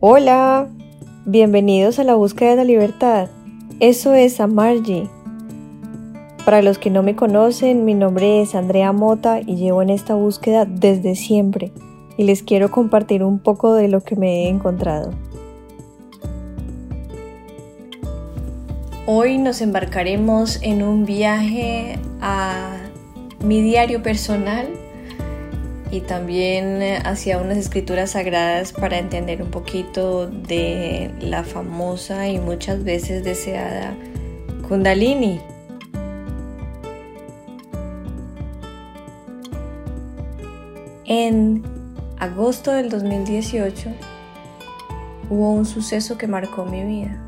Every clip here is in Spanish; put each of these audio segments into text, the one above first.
Hola, bienvenidos a la búsqueda de la libertad. Eso es Amargi. Para los que no me conocen, mi nombre es Andrea Mota y llevo en esta búsqueda desde siempre y les quiero compartir un poco de lo que me he encontrado. Hoy nos embarcaremos en un viaje a mi diario personal y también hacia unas escrituras sagradas para entender un poquito de la famosa y muchas veces deseada Kundalini. En agosto del 2018 hubo un suceso que marcó mi vida.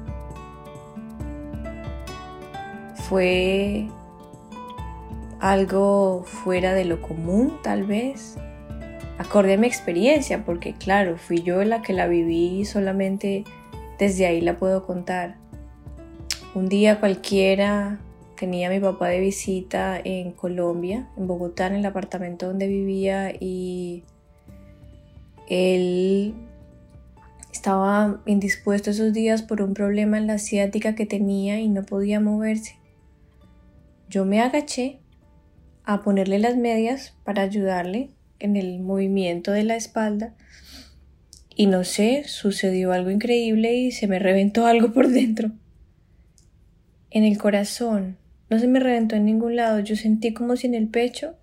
Fue algo fuera de lo común tal vez, acorde a mi experiencia, porque claro, fui yo la que la viví y solamente desde ahí la puedo contar. Un día cualquiera tenía a mi papá de visita en Colombia, en Bogotá, en el apartamento donde vivía y él estaba indispuesto esos días por un problema en la ciática que tenía y no podía moverse. Yo me agaché a ponerle las medias para ayudarle en el movimiento de la espalda y no sé, sucedió algo increíble y se me reventó algo por dentro. En el corazón, no se me reventó en ningún lado, yo sentí como si en el pecho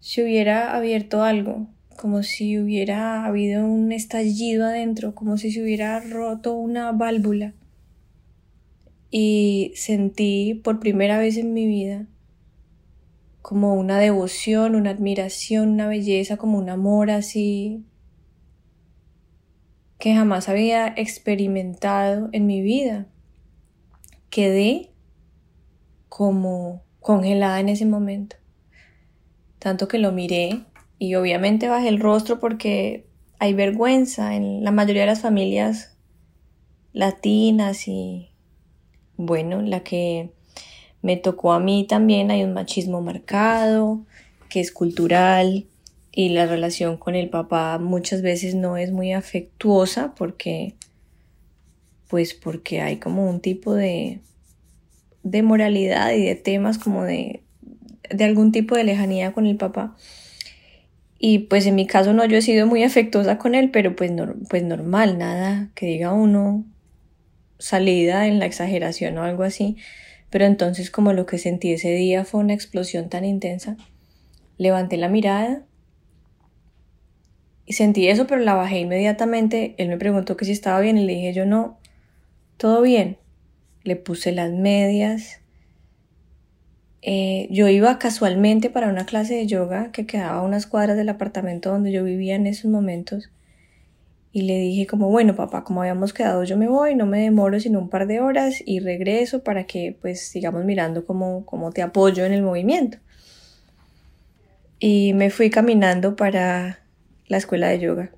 se hubiera abierto algo, como si hubiera habido un estallido adentro, como si se hubiera roto una válvula y sentí por primera vez en mi vida como una devoción, una admiración, una belleza, como un amor así que jamás había experimentado en mi vida. Quedé como congelada en ese momento. Tanto que lo miré y obviamente bajé el rostro porque hay vergüenza en la mayoría de las familias latinas y bueno, la que me tocó a mí también hay un machismo marcado, que es cultural y la relación con el papá muchas veces no es muy afectuosa porque pues porque hay como un tipo de de moralidad y de temas como de de algún tipo de lejanía con el papá. Y pues en mi caso no, yo he sido muy afectuosa con él, pero pues, pues normal, nada que diga uno salida en la exageración o algo así. Pero entonces como lo que sentí ese día fue una explosión tan intensa, levanté la mirada y sentí eso, pero la bajé inmediatamente. Él me preguntó que si estaba bien y le dije yo no, todo bien. Le puse las medias. Eh, yo iba casualmente para una clase de yoga que quedaba a unas cuadras del apartamento donde yo vivía en esos momentos y le dije como, bueno papá, como habíamos quedado yo me voy, no me demoro sino un par de horas y regreso para que pues sigamos mirando cómo, cómo te apoyo en el movimiento. Y me fui caminando para la escuela de yoga.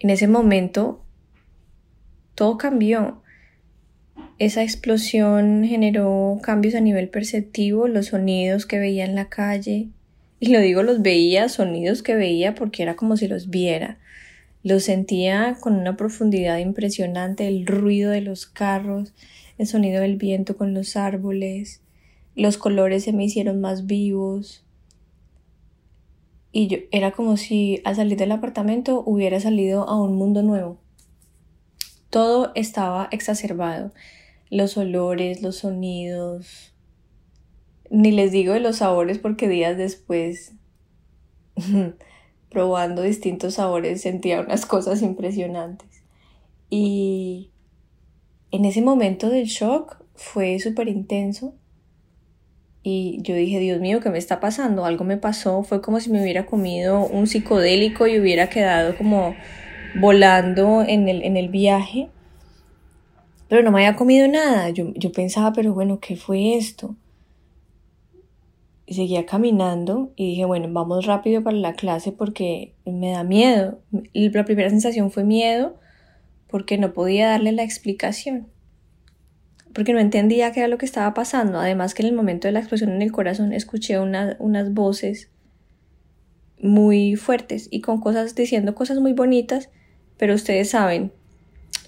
En ese momento todo cambió. Esa explosión generó cambios a nivel perceptivo, los sonidos que veía en la calle, y lo digo los veía, sonidos que veía porque era como si los viera lo sentía con una profundidad impresionante, el ruido de los carros, el sonido del viento con los árboles, los colores se me hicieron más vivos. Y yo era como si al salir del apartamento hubiera salido a un mundo nuevo. Todo estaba exacerbado. Los olores, los sonidos. Ni les digo de los sabores porque días después probando distintos sabores sentía unas cosas impresionantes. Y en ese momento del shock fue súper intenso. Y yo dije, Dios mío, ¿qué me está pasando? Algo me pasó, fue como si me hubiera comido un psicodélico y hubiera quedado como volando en el, en el viaje. Pero no me había comido nada. Yo, yo pensaba, pero bueno, ¿qué fue esto? Y seguía caminando y dije, bueno, vamos rápido para la clase porque me da miedo. La primera sensación fue miedo porque no podía darle la explicación, porque no entendía qué era lo que estaba pasando. Además que en el momento de la explosión en el corazón escuché unas voces muy fuertes y con cosas diciendo cosas muy bonitas, pero ustedes saben,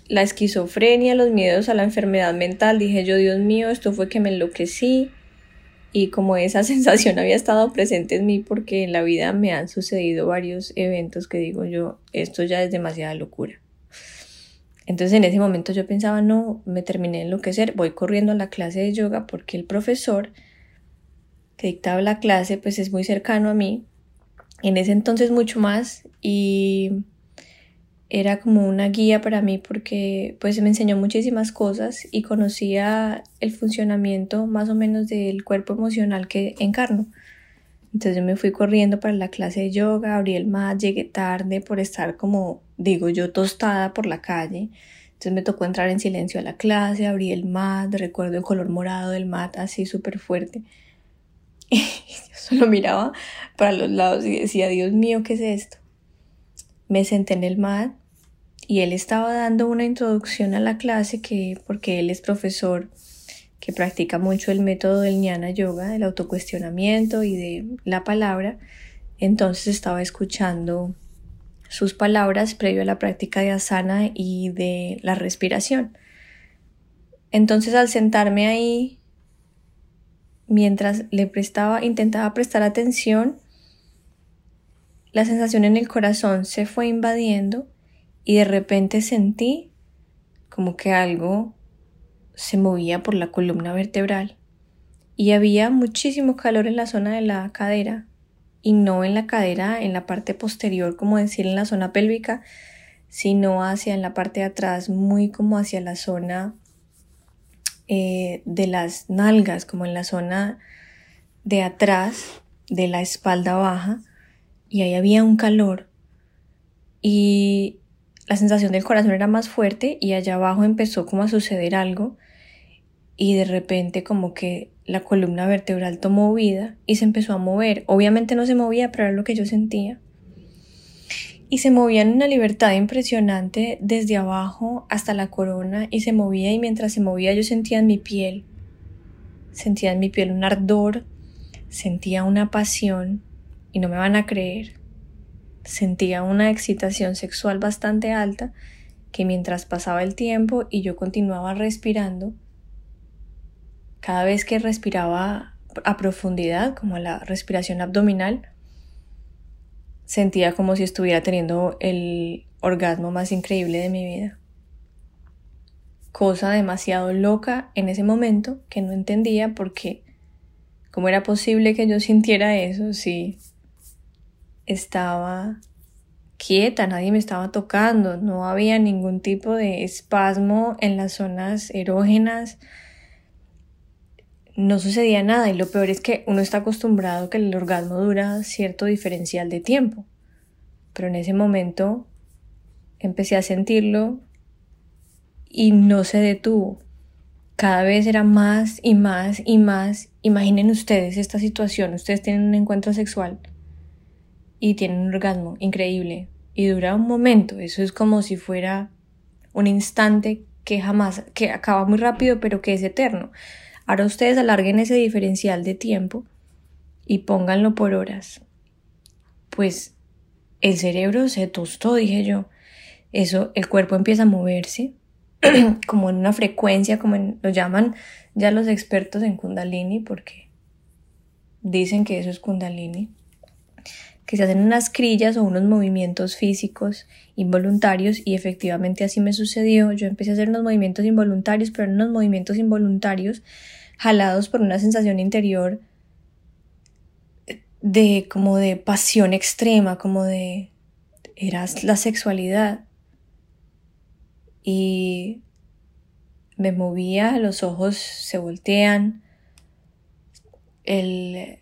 la esquizofrenia, los miedos a la enfermedad mental, dije yo, Dios mío, esto fue que me enloquecí y como esa sensación había estado presente en mí porque en la vida me han sucedido varios eventos que digo yo, esto ya es demasiada locura. Entonces en ese momento yo pensaba, no, me terminé de enloquecer, voy corriendo a la clase de yoga porque el profesor que dictaba la clase pues es muy cercano a mí, en ese entonces mucho más y era como una guía para mí porque pues me enseñó muchísimas cosas y conocía el funcionamiento más o menos del cuerpo emocional que encarno. Entonces yo me fui corriendo para la clase de yoga, abrí el mat, llegué tarde por estar como, digo yo, tostada por la calle. Entonces me tocó entrar en silencio a la clase, abrí el mat, recuerdo el color morado del mat así súper fuerte. Y yo solo miraba para los lados y decía, Dios mío, ¿qué es esto? Me senté en el mat, y él estaba dando una introducción a la clase que porque él es profesor que practica mucho el método del jnana yoga, del autocuestionamiento y de la palabra, entonces estaba escuchando sus palabras previo a la práctica de asana y de la respiración. Entonces al sentarme ahí, mientras le prestaba, intentaba prestar atención, la sensación en el corazón se fue invadiendo y de repente sentí como que algo se movía por la columna vertebral. Y había muchísimo calor en la zona de la cadera y no en la cadera en la parte posterior como decir en la zona pélvica sino hacia en la parte de atrás muy como hacia la zona eh, de las nalgas como en la zona de atrás de la espalda baja y ahí había un calor. Y la sensación del corazón era más fuerte y allá abajo empezó como a suceder algo y de repente como que la columna vertebral tomó vida y se empezó a mover. Obviamente no se movía, pero era lo que yo sentía. Y se movía en una libertad impresionante desde abajo hasta la corona y se movía y mientras se movía yo sentía en mi piel, sentía en mi piel un ardor, sentía una pasión y no me van a creer sentía una excitación sexual bastante alta que mientras pasaba el tiempo y yo continuaba respirando, cada vez que respiraba a profundidad, como la respiración abdominal, sentía como si estuviera teniendo el orgasmo más increíble de mi vida. Cosa demasiado loca en ese momento que no entendía porque cómo era posible que yo sintiera eso si estaba quieta, nadie me estaba tocando, no había ningún tipo de espasmo en las zonas erógenas, no sucedía nada y lo peor es que uno está acostumbrado que el orgasmo dura cierto diferencial de tiempo, pero en ese momento empecé a sentirlo y no se detuvo. Cada vez era más y más y más. Imaginen ustedes esta situación, ustedes tienen un encuentro sexual y tienen un orgasmo increíble y dura un momento, eso es como si fuera un instante que jamás, que acaba muy rápido pero que es eterno. Ahora ustedes alarguen ese diferencial de tiempo y pónganlo por horas. Pues el cerebro se tostó, dije yo. Eso, el cuerpo empieza a moverse como en una frecuencia, como lo llaman ya los expertos en Kundalini, porque dicen que eso es Kundalini que se hacen unas crillas o unos movimientos físicos involuntarios y efectivamente así me sucedió. Yo empecé a hacer unos movimientos involuntarios, pero eran unos movimientos involuntarios jalados por una sensación interior de como de pasión extrema, como de era la sexualidad. Y me movía, los ojos se voltean, el,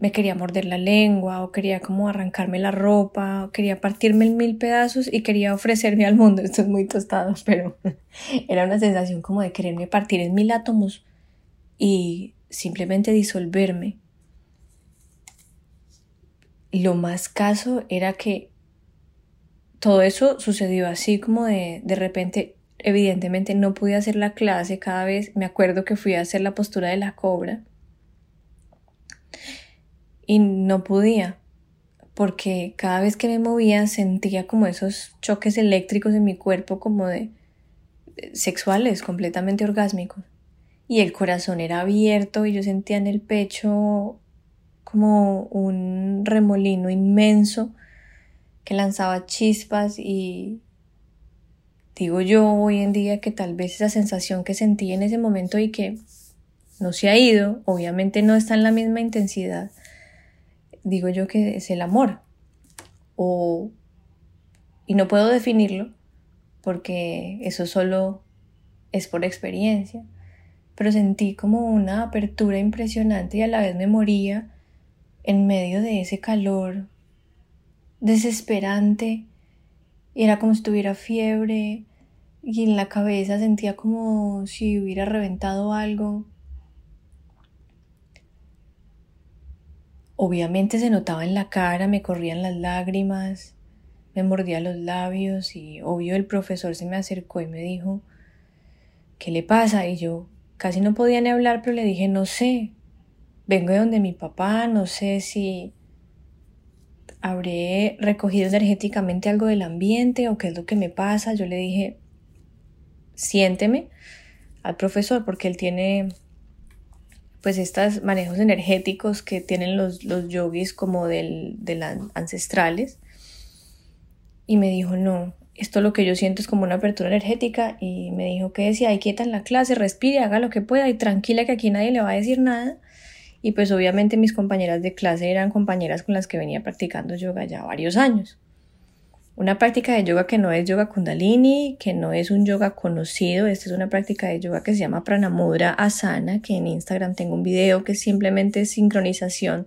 me quería morder la lengua o quería como arrancarme la ropa o quería partirme en mil pedazos y quería ofrecerme al mundo. Esto es muy tostado, pero era una sensación como de quererme partir en mil átomos y simplemente disolverme. Lo más caso era que todo eso sucedió así como de, de repente evidentemente no pude hacer la clase cada vez. Me acuerdo que fui a hacer la postura de la cobra y no podía. porque cada vez que me movía sentía como esos choques eléctricos en mi cuerpo como de sexuales, completamente orgásmicos. Y el corazón era abierto y yo sentía en el pecho como un remolino inmenso que lanzaba chispas y digo yo hoy en día que tal vez esa sensación que sentí en ese momento y que no se ha ido, obviamente no está en la misma intensidad, digo yo que es el amor. O, y no puedo definirlo porque eso solo es por experiencia, pero sentí como una apertura impresionante y a la vez me moría en medio de ese calor desesperante. Y era como si tuviera fiebre y en la cabeza sentía como si hubiera reventado algo. Obviamente se notaba en la cara, me corrían las lágrimas, me mordía los labios y obvio el profesor se me acercó y me dijo, ¿qué le pasa? Y yo casi no podía ni hablar, pero le dije, no sé, vengo de donde mi papá, no sé si habré recogido energéticamente algo del ambiente o qué es lo que me pasa. Yo le dije, siénteme al profesor porque él tiene pues estos manejos energéticos que tienen los, los yogis como del, de las ancestrales. Y me dijo, no, esto lo que yo siento es como una apertura energética. Y me dijo que decía, ahí quieta en la clase, respire, haga lo que pueda y tranquila que aquí nadie le va a decir nada. Y pues obviamente mis compañeras de clase eran compañeras con las que venía practicando yoga ya varios años. Una práctica de yoga que no es yoga kundalini, que no es un yoga conocido, esta es una práctica de yoga que se llama pranamudra asana, que en Instagram tengo un video que es simplemente sincronización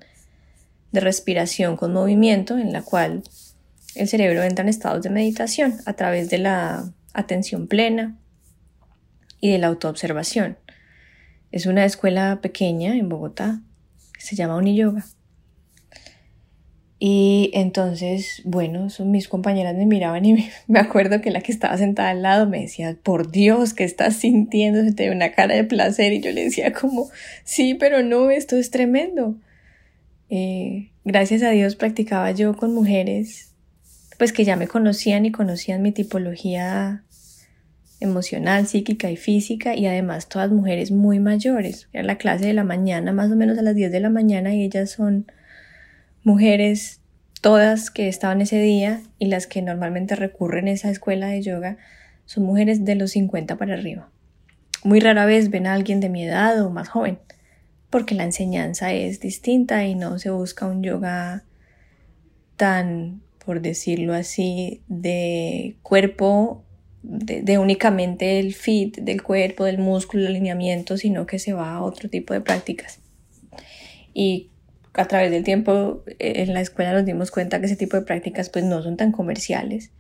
de respiración con movimiento, en la cual el cerebro entra en estados de meditación a través de la atención plena y de la autoobservación. Es una escuela pequeña en Bogotá que se llama Uniyoga. Y entonces, bueno, son mis compañeras me miraban y me, acuerdo que la que estaba sentada al lado me decía, por Dios, ¿qué estás sintiendo? Se te ve una cara de placer. Y yo le decía como, sí, pero no, esto es tremendo. Eh, gracias a Dios practicaba yo con mujeres, pues que ya me conocían y conocían mi tipología emocional, psíquica y física y además todas mujeres muy mayores. Era la clase de la mañana, más o menos a las 10 de la mañana y ellas son mujeres, todas que estaban ese día y las que normalmente recurren a esa escuela de yoga son mujeres de los 50 para arriba. Muy rara vez ven a alguien de mi edad o más joven, porque la enseñanza es distinta y no se busca un yoga tan, por decirlo así, de cuerpo, de, únicamente el fit del cuerpo, del músculo, el alineamiento, sino que se va a otro tipo de prácticas. Y a través del tiempo eh, en la escuela nos dimos cuenta que ese tipo de prácticas pues no son tan comerciales.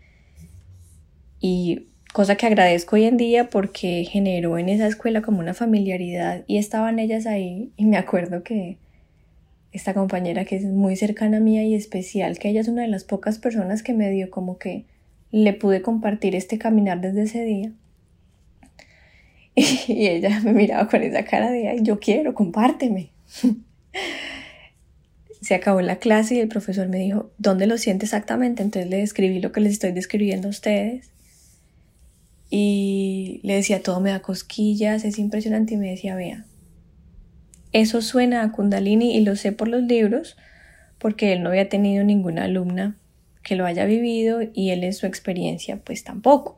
Y cosa que agradezco hoy en día porque generó en esa escuela como una familiaridad y estaban ellas ahí y me acuerdo que esta compañera que es muy cercana a mí y especial, que ella es una de las pocas personas que me dio como que le pude compartir este caminar desde ese día. Y ella me miraba con esa cara de, ay, yo quiero, compárteme. se acabó la clase y el profesor me dijo, ¿dónde lo siente exactamente? Entonces le describí lo que les estoy describiendo a ustedes. Y le decía, todo me da cosquillas, es impresionante. Y me decía, vea, eso suena a Kundalini y lo sé por los libros, porque él no había tenido ninguna alumna que lo haya vivido y él en su experiencia pues tampoco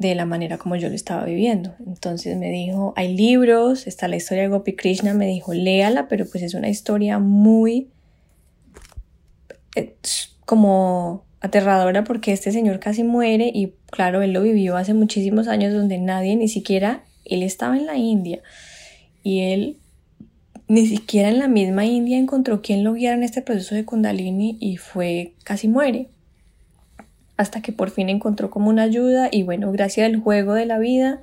de la manera como yo lo estaba viviendo. Entonces me dijo, hay libros, está la historia de Gopi Krishna, me dijo, léala, pero pues es una historia muy como aterradora porque este señor casi muere y claro, él lo vivió hace muchísimos años donde nadie, ni siquiera, él estaba en la India y él ni siquiera en la misma India encontró quien lo guiara en este proceso de Kundalini y fue, casi muere hasta que por fin encontró como una ayuda y bueno, gracias al juego de la vida,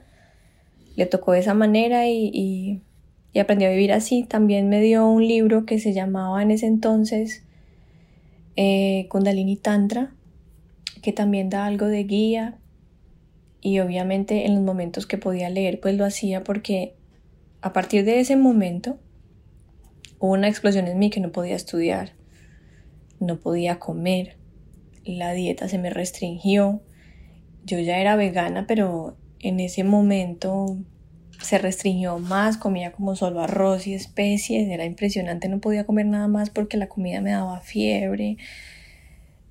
le tocó de esa manera y, aprendió a vivir así. También me dio un libro que se llamaba en ese entonces eh, Kundalini Tantra, que también da algo de guía y obviamente en los momentos que podía leer pues lo hacía porque a partir de ese momento hubo una explosión en mí que no podía estudiar no podía comer, la dieta se me restringió. Yo ya era vegana, pero en ese momento se restringió más, comía como solo arroz y especies, era impresionante, no podía comer nada más porque la comida me daba fiebre.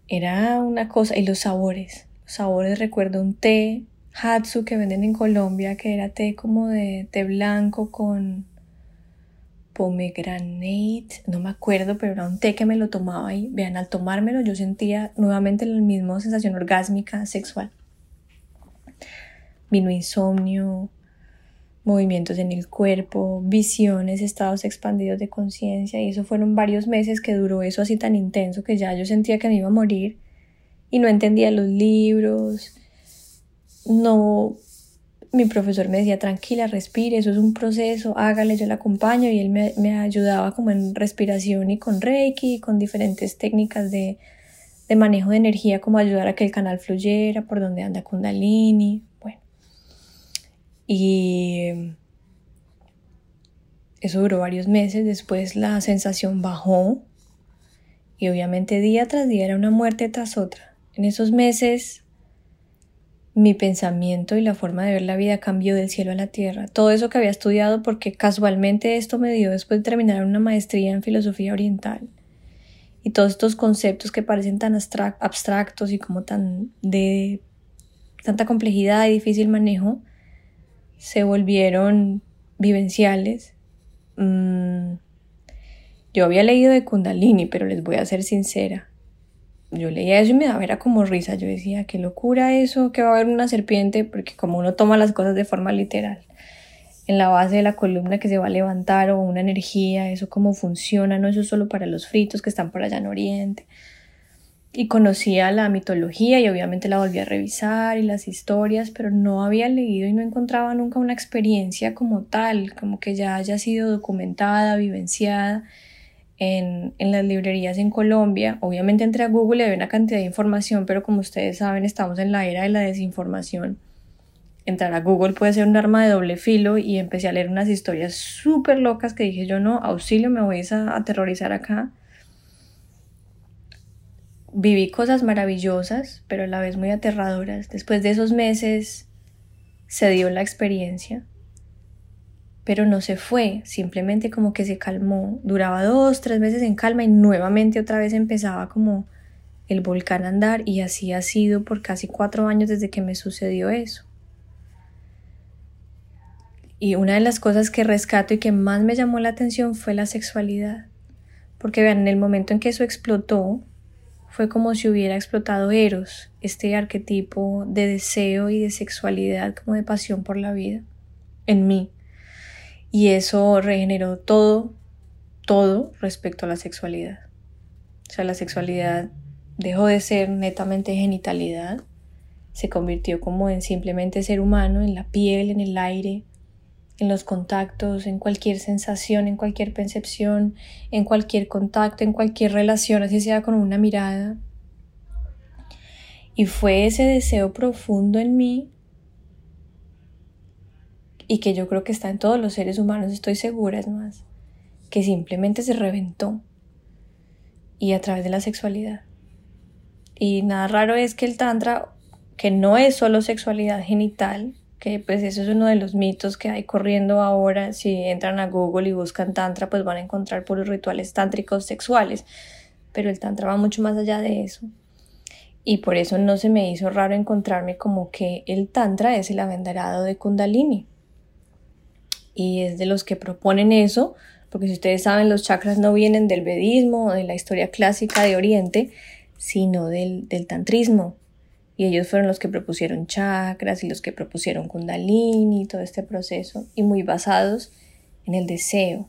Era una cosa, y los sabores, los sabores, recuerdo un té Hatsu que venden en Colombia, que era té como de té blanco con pomegranate, no me acuerdo, pero era un té que me lo tomaba y vean, al tomármelo yo sentía nuevamente la misma sensación orgásmica sexual. Vino insomnio, movimientos en el cuerpo, visiones, estados expandidos de conciencia y eso fueron varios meses que duró eso así tan intenso que ya yo sentía que me iba a morir y no entendía los libros, no mi profesor me decía, tranquila, respire, eso es un proceso, hágale, yo le acompaño y él me, ayudaba como en respiración y con Reiki, con diferentes técnicas de, de, manejo de energía, como ayudar a que el canal fluyera, por donde anda Kundalini, bueno. Y eso duró varios meses, después la sensación bajó y obviamente día tras día era una muerte tras otra. En esos meses mi pensamiento y la forma de ver la vida cambió del cielo a la tierra. Todo eso que había estudiado porque casualmente esto me dio después de terminar una maestría en filosofía oriental. Y todos estos conceptos que parecen tan abstractos y como tan de tanta complejidad y difícil manejo, se volvieron vivenciales. Mm, yo había leído de Kundalini, pero les voy a ser sincera yo leía eso y me daba era como risa. Yo decía, qué locura eso, que va a haber una serpiente, porque como uno toma las cosas de forma literal, en la base de la columna que se va a levantar o una energía, eso cómo funciona, no eso es solo para los fritos que están por allá en Oriente. Y conocía la mitología y obviamente la volví a revisar y las historias, pero no había leído y no encontraba nunca una experiencia como tal, como que ya haya sido documentada, vivenciada en, las librerías en Colombia. Obviamente entré a Google y había una cantidad de información, pero como ustedes saben, estamos en la era de la desinformación. Entrar a Google puede ser un arma de doble filo y empecé a leer unas historias súper locas que dije yo no, auxilio, me voy a aterrorizar acá. Viví cosas maravillosas, pero a la vez muy aterradoras. Después de esos meses se dio la experiencia pero no se fue, simplemente como que se calmó. Duraba dos, tres meses en calma y nuevamente otra vez empezaba como el volcán a andar y así ha sido por casi cuatro años desde que me sucedió eso. Y una de las cosas que rescato y que más me llamó la atención fue la sexualidad. Porque vean, en el momento en que eso explotó, fue como si hubiera explotado Eros, este arquetipo de deseo y de sexualidad, como de pasión por la vida, en mí y eso regeneró todo, todo respecto a la sexualidad. O sea, la sexualidad dejó de ser netamente genitalidad, se convirtió como en simplemente ser humano, en la piel, en el aire, en los contactos, en cualquier sensación, en cualquier percepción, en cualquier contacto, en cualquier relación, así sea con una mirada. Y fue ese deseo profundo en mí y que yo creo que está en todos los seres humanos, estoy segura, es más, que simplemente se reventó y a través de la sexualidad. Y nada raro es que el tantra, que no es solo sexualidad genital, que pues eso es uno de los mitos que hay corriendo ahora, si entran a Google y buscan tantra, pues van a encontrar puros rituales tántricos sexuales, pero el tantra va mucho más allá de eso. Y por eso no se me hizo raro encontrarme como que el tantra es el avendarado de Kundalini y es de los que proponen eso, porque si ustedes saben, los chakras no vienen del vedismo o de la historia clásica de Oriente, sino del, del tantrismo. Y ellos fueron los que propusieron chakras y los que propusieron kundalini y todo este proceso, y muy basados en el deseo.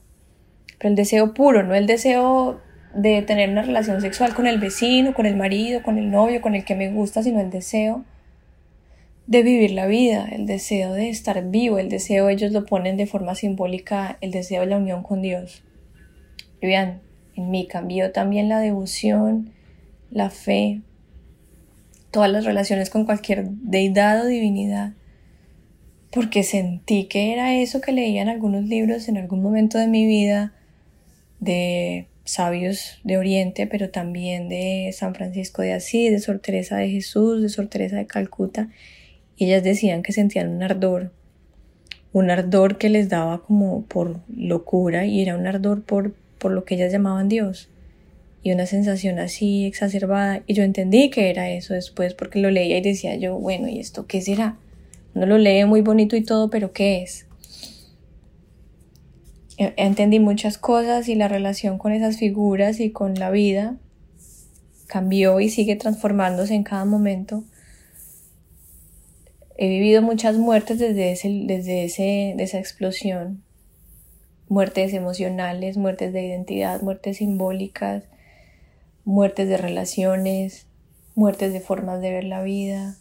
Pero el deseo puro, no el deseo de tener una relación sexual con el vecino, con el marido, con el novio, con el que me gusta, sino el deseo de vivir la vida, el deseo de estar vivo, el deseo, ellos lo ponen de forma simbólica, el deseo de la unión con Dios. Y vean, en mí cambió también la devoción, la fe, todas las relaciones con cualquier deidad o divinidad, porque sentí que era eso que leía en algunos libros en algún momento de mi vida, de sabios de Oriente, pero también de San Francisco de Asís, de Sor Teresa de Jesús, de Sor Teresa de Calcuta, ellas decían que sentían un ardor, un ardor que les daba como por locura y era un ardor por, por lo que ellas llamaban Dios y una sensación así exacerbada y yo entendí que era eso después porque lo leía y decía yo, bueno, ¿y esto qué será? No lo lee muy bonito y todo, pero ¿qué es? E, entendí muchas cosas y la relación con esas figuras y con la vida cambió y sigue transformándose en cada momento. He vivido muchas muertes desde, ese, desde ese, esa explosión. Muertes emocionales, muertes de identidad, muertes simbólicas, muertes de relaciones, muertes de formas de ver la vida.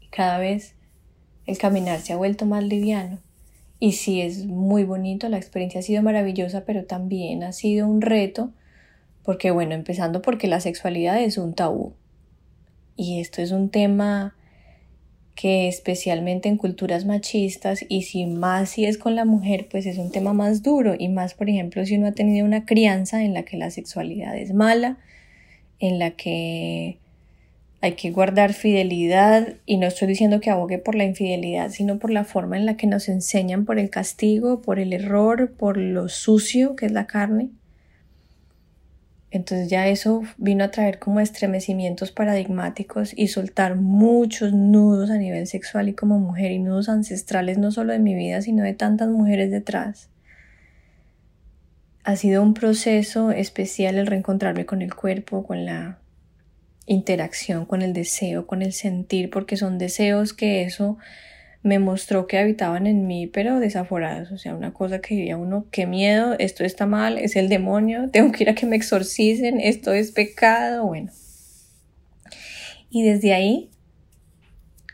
Y cada vez el caminar se ha vuelto más liviano. Y sí es muy bonito, la experiencia ha sido maravillosa, pero también ha sido un reto, porque bueno, empezando porque la sexualidad es un tabú. Y esto es un tema que especialmente en culturas machistas y si más si es con la mujer, pues es un tema más duro y más, por ejemplo, si uno ha tenido una crianza en la que la sexualidad es mala, en la que hay que guardar fidelidad y no estoy diciendo que abogue por la infidelidad, sino por la forma en la que nos enseñan por el castigo, por el error, por lo sucio que es la carne. Entonces ya eso vino a traer como estremecimientos paradigmáticos y soltar muchos nudos a nivel sexual y como mujer y nudos ancestrales no solo de mi vida, sino de tantas mujeres detrás. Ha sido un proceso especial el reencontrarme con el cuerpo, con la interacción con el deseo, con el sentir, porque son deseos que eso me mostró que habitaban en mí, pero desaforados. O sea, una cosa que diría uno, qué miedo, esto está mal, es el demonio, tengo que ir a que me exorcicen, esto es pecado, bueno. Y desde ahí,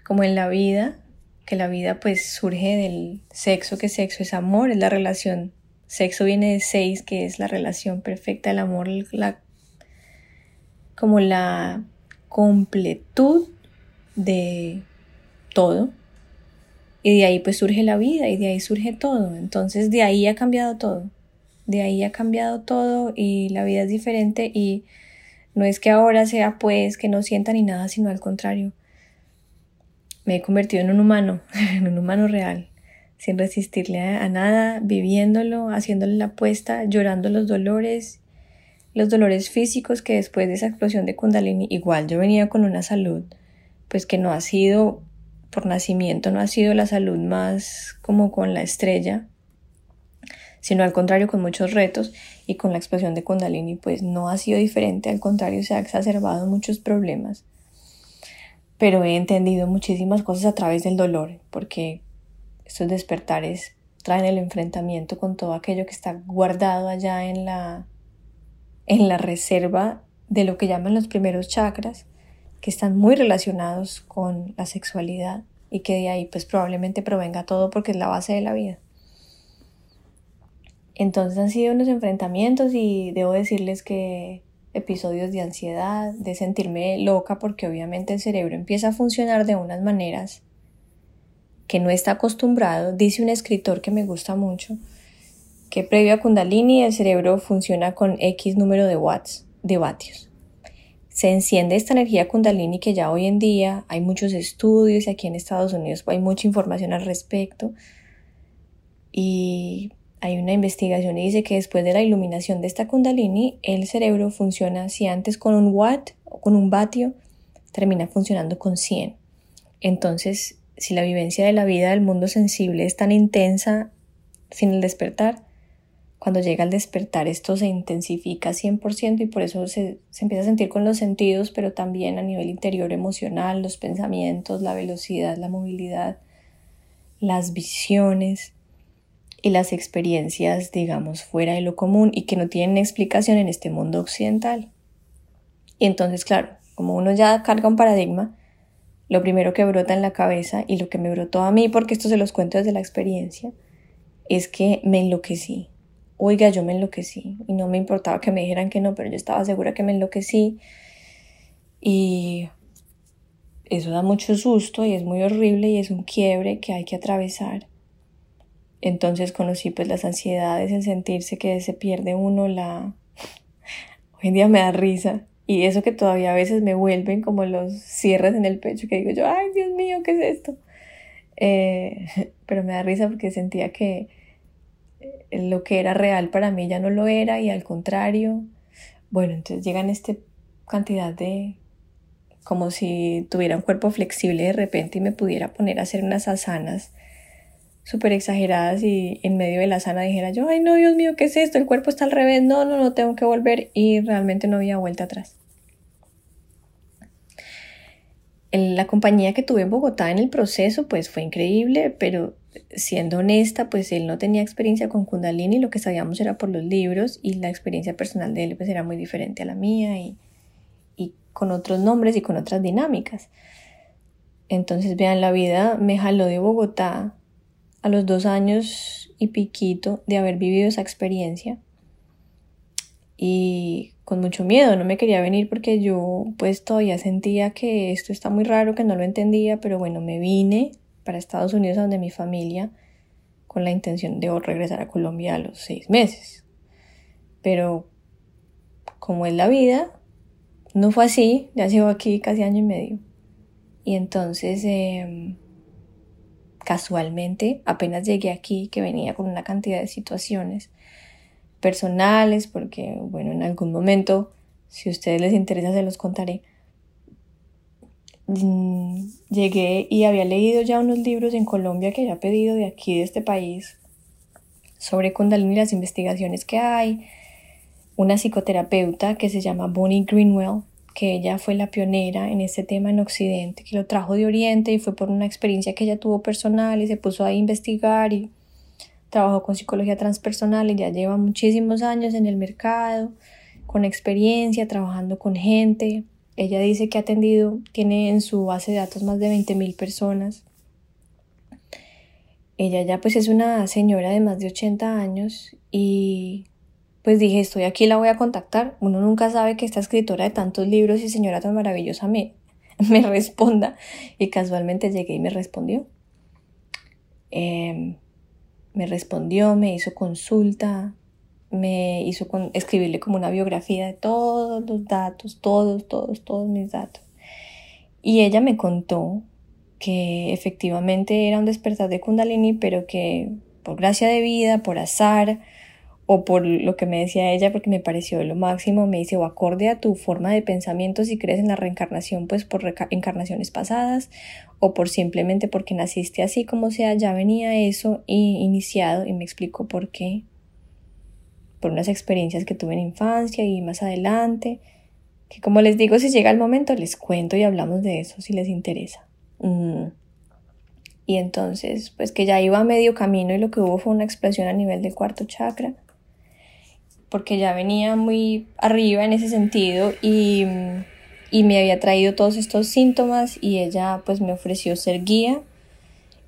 como en la vida, que la vida pues surge del sexo, que sexo es amor, es la relación. Sexo viene de seis, que es la relación perfecta, el amor, la como la completud de todo. Y de ahí pues surge la vida y de ahí surge todo. Entonces de ahí ha cambiado todo. De ahí ha cambiado todo y la vida es diferente y no es que ahora sea pues que no sienta ni nada, sino al contrario. Me he convertido en un humano, en un humano real, sin resistirle a, nada, viviéndolo, haciéndole la apuesta, llorando los dolores los dolores físicos que después de esa explosión de Kundalini, igual yo venía con una salud, pues que no ha sido, por nacimiento, no ha sido la salud más como con la estrella, sino al contrario con muchos retos y con la explosión de Kundalini pues no ha sido diferente, al contrario se ha exacerbado muchos problemas. Pero he entendido muchísimas cosas a través del dolor, porque estos despertares traen el enfrentamiento con todo aquello que está guardado allá en la en la reserva de lo que llaman los primeros chakras, que están muy relacionados con la sexualidad y que de ahí pues probablemente provenga todo porque es la base de la vida. Entonces han sido unos enfrentamientos y debo decirles que episodios de ansiedad, de sentirme loca porque obviamente el cerebro empieza a funcionar de unas maneras que no está acostumbrado, dice un escritor que me gusta mucho, que previo a Kundalini el cerebro funciona con X número de watts, de vatios. Se enciende esta energía Kundalini que ya hoy en día hay muchos estudios y aquí en Estados Unidos hay mucha información al respecto. Y hay una investigación y dice que después de la iluminación de esta Kundalini, el cerebro funciona, si antes con un watt o con un vatio, termina funcionando con 100. Entonces, si la vivencia de la vida del mundo sensible es tan intensa sin el despertar, cuando llega el despertar esto se intensifica 100% y por eso se, se, empieza a sentir con los sentidos, pero también a nivel interior emocional, los pensamientos, la velocidad, la movilidad, las visiones y las experiencias, digamos, fuera de lo común y que no tienen explicación en este mundo occidental. Y entonces, claro, como uno ya carga un paradigma, lo primero que brota en la cabeza y lo que me brotó a mí, porque esto se los cuento desde la experiencia, es que me enloquecí oiga, yo me enloquecí y no me importaba que me dijeran que no, pero yo estaba segura que me enloquecí y eso da mucho susto y es muy horrible y es un quiebre que hay que atravesar. Entonces conocí pues las ansiedades, el sentirse que se pierde uno, la... Hoy en día me da risa. Y eso que todavía a veces me vuelven como los cierres en el pecho, que digo yo, ay Dios mío, ¿qué es esto? Eh, pero me da risa porque sentía que lo que era real para mí ya no lo era y al contrario. Bueno, entonces llegan esta cantidad de como si tuviera un cuerpo flexible de repente y me pudiera poner a hacer unas asanas súper exageradas y en medio de la asana dijera yo, ay no, Dios mío, ¿qué es esto? El cuerpo está al revés, no, no, no, tengo que volver y realmente no había vuelta atrás. La compañía que tuve en Bogotá en el proceso pues fue increíble, pero siendo honesta, pues él no tenía experiencia con Kundalini, lo que sabíamos era por los libros y la experiencia personal de él pues era muy diferente a la mía y con otros nombres y con otras dinámicas. Entonces, vean, la vida me jaló de Bogotá a los dos años y piquito de haber vivido esa experiencia. Y con mucho miedo, no me quería venir porque yo pues todavía sentía que esto está muy raro, que no lo entendía, pero bueno, me vine para Estados Unidos donde mi familia con la intención de regresar a Colombia a los seis meses. Pero como es la vida, no fue así, ya llevo aquí casi año y medio. Y entonces, em, casualmente, apenas llegué aquí, que venía con una cantidad de situaciones personales, porque, bueno, en algún momento, si a ustedes les interesa, se los contaré. Mm, llegué y había leído ya unos libros en Colombia que había pedido de aquí, de este país, sobre Kundalini y las investigaciones que hay, una psicoterapeuta que se llama Bonnie Greenwell, que ella fue la pionera en este tema en Occidente, que lo trajo de Oriente y fue por una experiencia que ella tuvo personal y se puso a investigar y trabajó con psicología transpersonal y ya lleva muchísimos años en el mercado, con experiencia, trabajando con gente. Ella dice que ha atendido, tiene en su base de datos más de 20.000 personas. Ella ya pues es una señora de más de 80 años y pues dije, estoy aquí, la voy a contactar. Uno nunca sabe que esta escritora de tantos libros y señora tan maravillosa me, me responda. Y casualmente llegué y me respondió. Em, me respondió, me hizo consulta, me hizo escribirle como una biografía de todos los datos, todos, todos, todos mis datos. Y ella me contó que efectivamente era un despertar de Kundalini, pero que por gracia de vida, por azar, o por lo que me decía ella, porque me pareció lo máximo, me dice, o acorde a tu forma de pensamiento, si crees en la reencarnación, pues por encarnaciones pasadas, o por simplemente porque naciste así como sea, ya venía eso iniciado y me explicó por qué, por unas experiencias que tuve en infancia y más adelante, que como les digo, si llega el momento, les cuento y hablamos de eso si les interesa. Mm. Y entonces, pues que ya iba a medio camino y lo que hubo fue una explosión a nivel del cuarto chakra porque ya venía muy arriba en ese sentido y, me había traído todos estos síntomas y ella pues me ofreció ser guía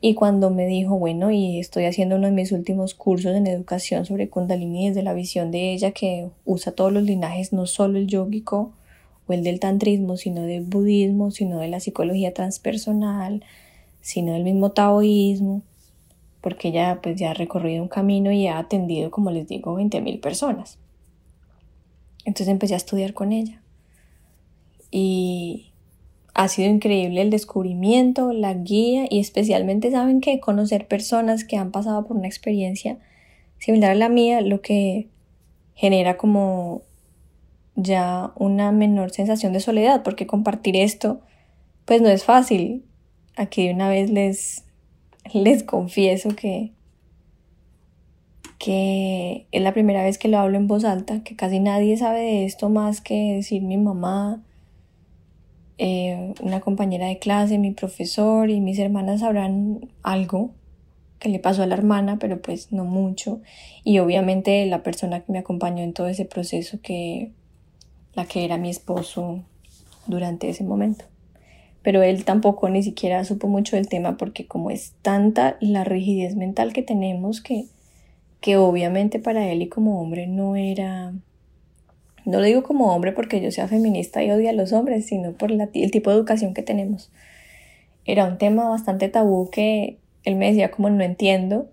y cuando me dijo, bueno, y estoy haciendo uno de mis últimos cursos en educación sobre Kundalini desde la visión de ella que usa todos los linajes, no solo el yógico o el del tantrismo, sino del budismo, sino de la psicología transpersonal, sino del mismo taoísmo, porque ella pues ya ha recorrido un camino y ha atendido, como les digo, 20.000 personas. Entonces empecé a estudiar con ella. Y ha sido increíble el descubrimiento, la guía y especialmente saben que conocer personas que han pasado por una experiencia similar a la mía, lo que genera como ya una menor sensación de soledad, porque compartir esto pues no es fácil. Aquí de una vez les les confieso que, que es la primera vez que lo hablo en voz alta, que casi nadie sabe de esto más que decir mi mamá, eh, una compañera de clase, mi profesor y mis hermanas sabrán algo que le pasó a la hermana, pero pues no mucho. Y obviamente la persona que me acompañó en todo ese proceso, que la que era mi esposo durante ese momento pero él tampoco ni siquiera supo mucho del tema porque como es tanta la rigidez mental que tenemos que, que obviamente para él y como hombre no era, no lo digo como hombre porque yo sea feminista y odia a los hombres, sino por el tipo de educación que tenemos. Era un tema bastante tabú que él me decía como no entiendo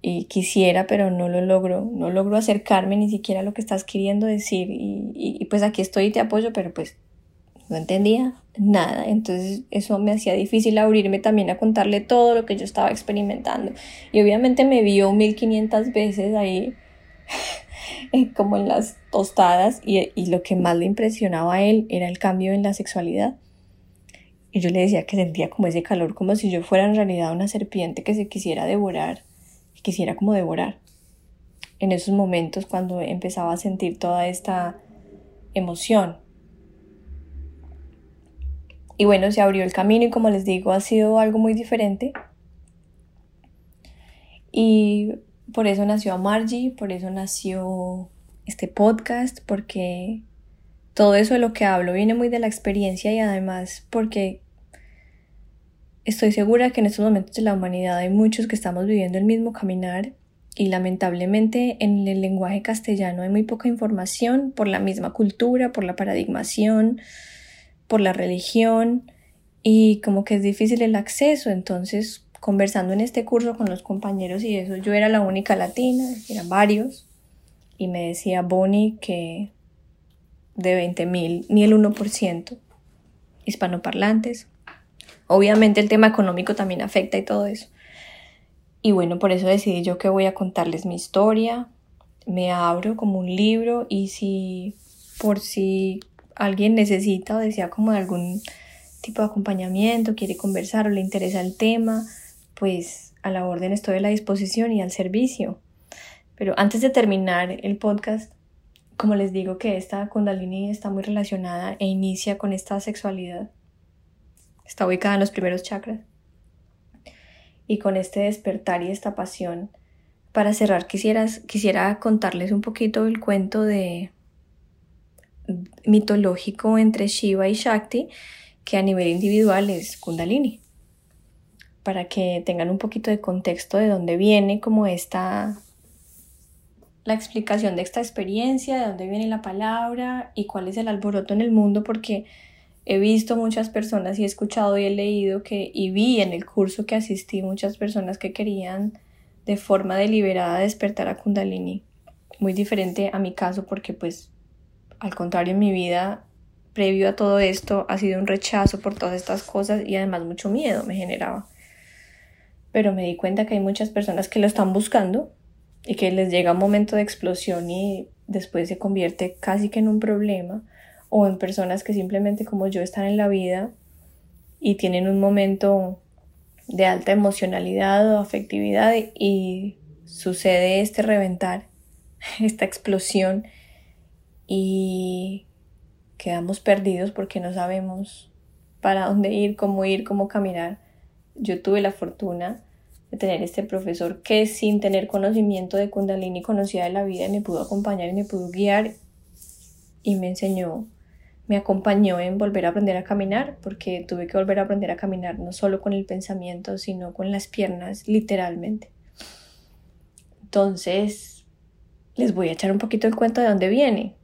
y quisiera, pero no lo logro, no logro acercarme ni siquiera a lo que estás queriendo decir y, y, pues aquí estoy y te apoyo, pero pues no entendía nada, entonces eso me hacía difícil abrirme también a contarle todo lo que yo estaba experimentando. Y obviamente me vio 1500 veces ahí como en las tostadas y, y lo que más le impresionaba a él era el cambio en la sexualidad y yo le decía que sentía como ese calor, como si yo fuera en realidad una serpiente que se quisiera devorar, que quisiera como devorar. En esos momentos cuando empezaba a sentir toda esta emoción. Y bueno, se abrió el camino y como les digo, ha sido algo muy diferente. Y por eso nació a Margie, por eso nació este podcast, porque todo eso de lo que hablo viene muy de la experiencia y además porque estoy segura que en estos momentos de la humanidad hay muchos que estamos viviendo el mismo caminar y lamentablemente en el lenguaje castellano hay muy poca información por la misma cultura, por la paradigmación, por la religión y como que es difícil el acceso. Entonces, conversando en este curso con los compañeros y eso, yo era la única latina, eran varios, y me decía Bonnie que de 20.000, ni el 1% hispanoparlantes. Obviamente el tema económico también afecta y todo eso. Y bueno, por eso decidí yo que voy a contarles mi historia. Me abro como un libro y si por si alguien necesita o desea como algún tipo de acompañamiento, quiere conversar o le interesa el tema, pues a la orden estoy a la disposición y al servicio. Pero antes de terminar el podcast, como les digo que esta kundalini está muy relacionada e inicia con esta sexualidad. Está ubicada en los primeros chakras. Y con este despertar y esta pasión, para cerrar quisieras, quisiera contarles un poquito el cuento de mitológico entre Shiva y Shakti, que a nivel individual es kundalini. Para que tengan un poquito de contexto de dónde viene como esta la explicación de esta experiencia, de dónde viene la palabra y cuál es el alboroto en el mundo, porque he visto muchas personas y he escuchado y he leído que y vi en el curso que asistí muchas personas que querían de forma deliberada despertar a Kundalini. Muy diferente a mi caso porque pues al contrario en mi vida previo a todo esto ha sido un rechazo por todas estas cosas y además mucho miedo me generaba. Pero me di cuenta que hay muchas personas que lo están buscando y que les llega un momento de explosión y después se convierte casi que en un problema o en personas que simplemente como yo están en la vida y tienen un momento de alta emocionalidad o afectividad y sucede este reventar, esta explosión y quedamos perdidos porque no sabemos para dónde ir, cómo ir, cómo caminar. Yo tuve la fortuna de tener este profesor que sin tener conocimiento de Kundalini conocía de la vida me pudo acompañar y me pudo guiar y me enseñó, me acompañó en volver a aprender a caminar porque tuve que volver a aprender a caminar no solo con el pensamiento sino con las piernas literalmente. Entonces les voy a echar un poquito el cuento de dónde viene.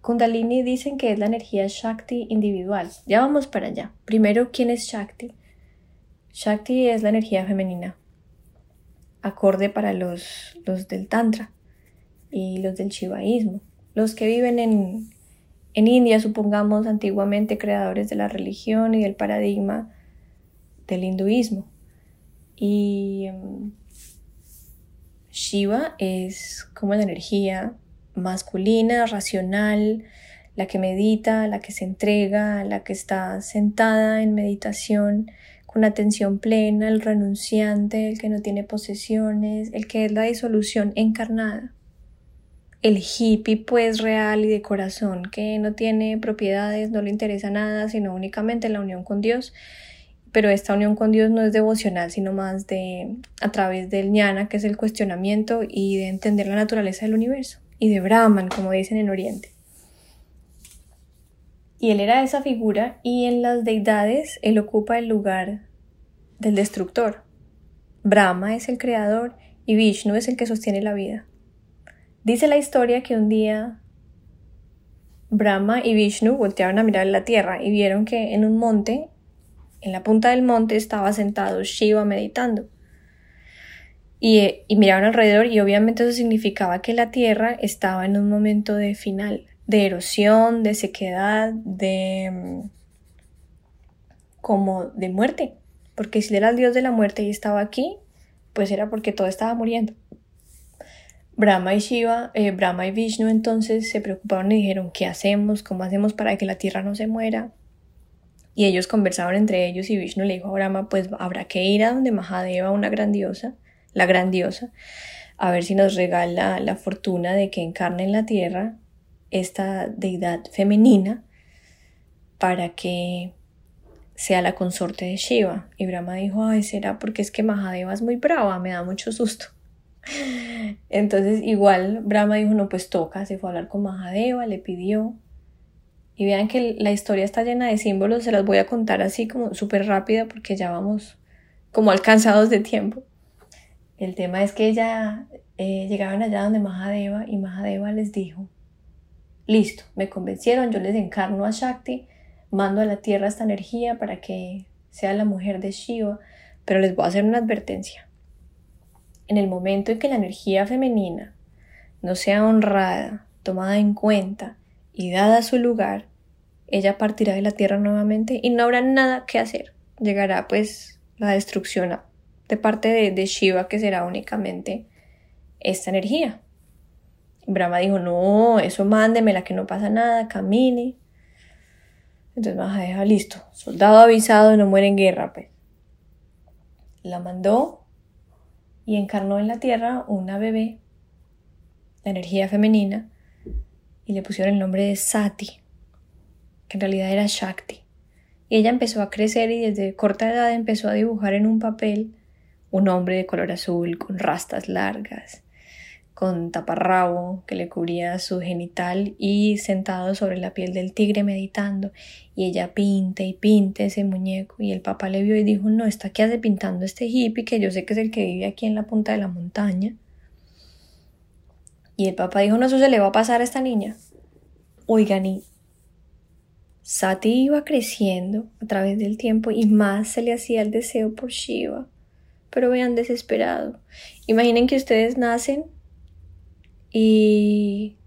Kundalini dicen que es la energía Shakti individual. Ya vamos para allá. Primero, ¿quién es Shakti? Shakti es la energía femenina, acorde para los, los del Tantra y los del Shivaísmo. Los que viven en, en India, supongamos antiguamente creadores de la religión y del paradigma del hinduismo. Y um, Shiva es como la energía masculina, racional, la que medita, la que se entrega, la que está sentada en meditación con atención plena, el renunciante, el que no tiene posesiones, el que es la disolución encarnada. El hippie pues real y de corazón, que no tiene propiedades, no le interesa nada, sino únicamente la unión con Dios. Pero esta unión con Dios no es devocional, sino más de a través del jnana, que es el cuestionamiento y de entender la naturaleza del universo, y de Brahman, como dicen en Oriente. Y él era esa figura y en las deidades él ocupa el lugar del destructor. Brahma es el creador y Vishnu es el que sostiene la vida. Dice la historia que un día Brahma y Vishnu voltearon a mirar la tierra y vieron que en un monte, en la punta del monte, estaba sentado Shiva meditando. Y, miraron alrededor y obviamente eso significaba que la tierra estaba en un momento de final, de erosión, de sequedad, de mm, como de muerte, porque si era el dios de la muerte y estaba aquí, pues era porque todo estaba muriendo. Brahma y Shiva, eh, Brahma y Vishnu entonces se preocuparon y dijeron, ¿qué hacemos? ¿Cómo hacemos para que la tierra no se muera? Y ellos conversaron entre ellos y Vishnu le dijo a Brahma, pues habrá que ir a donde Mahadeva, una grandiosa, la grandiosa, a ver si nos regala la fortuna de que encarne en la tierra esta deidad femenina para que sea la consorte de Shiva. Y Brahma dijo, ay, será porque es que Mahadeva es muy brava, me da mucho susto. Entonces igual Brahma dijo, no, pues toca, se fue a hablar con Mahadeva, le pidió. Y vean que la historia está llena de símbolos, se las voy a contar así como súper rápida porque ya vamos como alcanzados de tiempo. El tema es que ella eh, llegaban allá donde Mahadeva y Mahadeva les dijo, listo, me convencieron, yo les encarno a Shakti, mando a la tierra esta energía para que sea la mujer de Shiva, pero les voy a hacer una advertencia en el momento en que la energía femenina no sea honrada, tomada en cuenta y dada su lugar, ella partirá de la tierra nuevamente y no habrá nada que hacer. Llegará pues la destrucción de parte de, Shiva que será únicamente esta energía. Brahma dijo, no, eso mándemela que no pasa nada, camine. Entonces Mahadeja, listo, soldado avisado no muere en guerra, pues. La mandó y encarnó en la tierra una bebé, la energía femenina, y le pusieron el nombre de Sati, que en realidad era Shakti. Y ella empezó a crecer y desde corta edad empezó a dibujar en un papel un hombre de color azul con rastas largas, con taparrabo que le cubría su genital y sentado sobre la piel del tigre meditando. Y ella pinte y pinte ese muñeco y el papá le vio y dijo no, está aquí hace pintando este hippie que yo sé que es el que vive aquí en la punta de la montaña y el papá dijo no, eso se le va a pasar a esta niña oigan y Sati iba creciendo a través del tiempo y más se le hacía el deseo por Shiva pero vean desesperado. Imaginen que ustedes nacen y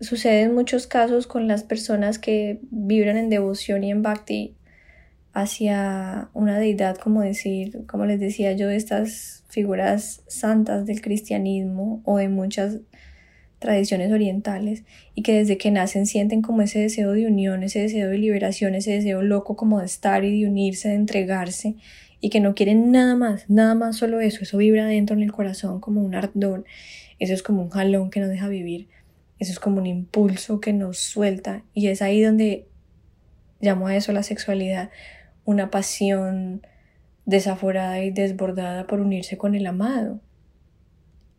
sucede en muchos casos con las personas que vibran en devoción y en bhakti hacia una deidad, como decir, como les decía yo, estas figuras santas del cristianismo o de muchas tradiciones orientales y que desde que nacen sienten como ese deseo de unión, ese deseo de liberación, ese deseo loco como de estar y de unirse, de entregarse y que no quieren nada más, nada más solo eso, eso vibra dentro en el corazón como un ardor eso es como un jalón que nos deja vivir. Eso es como un impulso que nos suelta. Y es ahí donde llamo a eso la sexualidad. Una pasión desaforada y desbordada por unirse con el amado.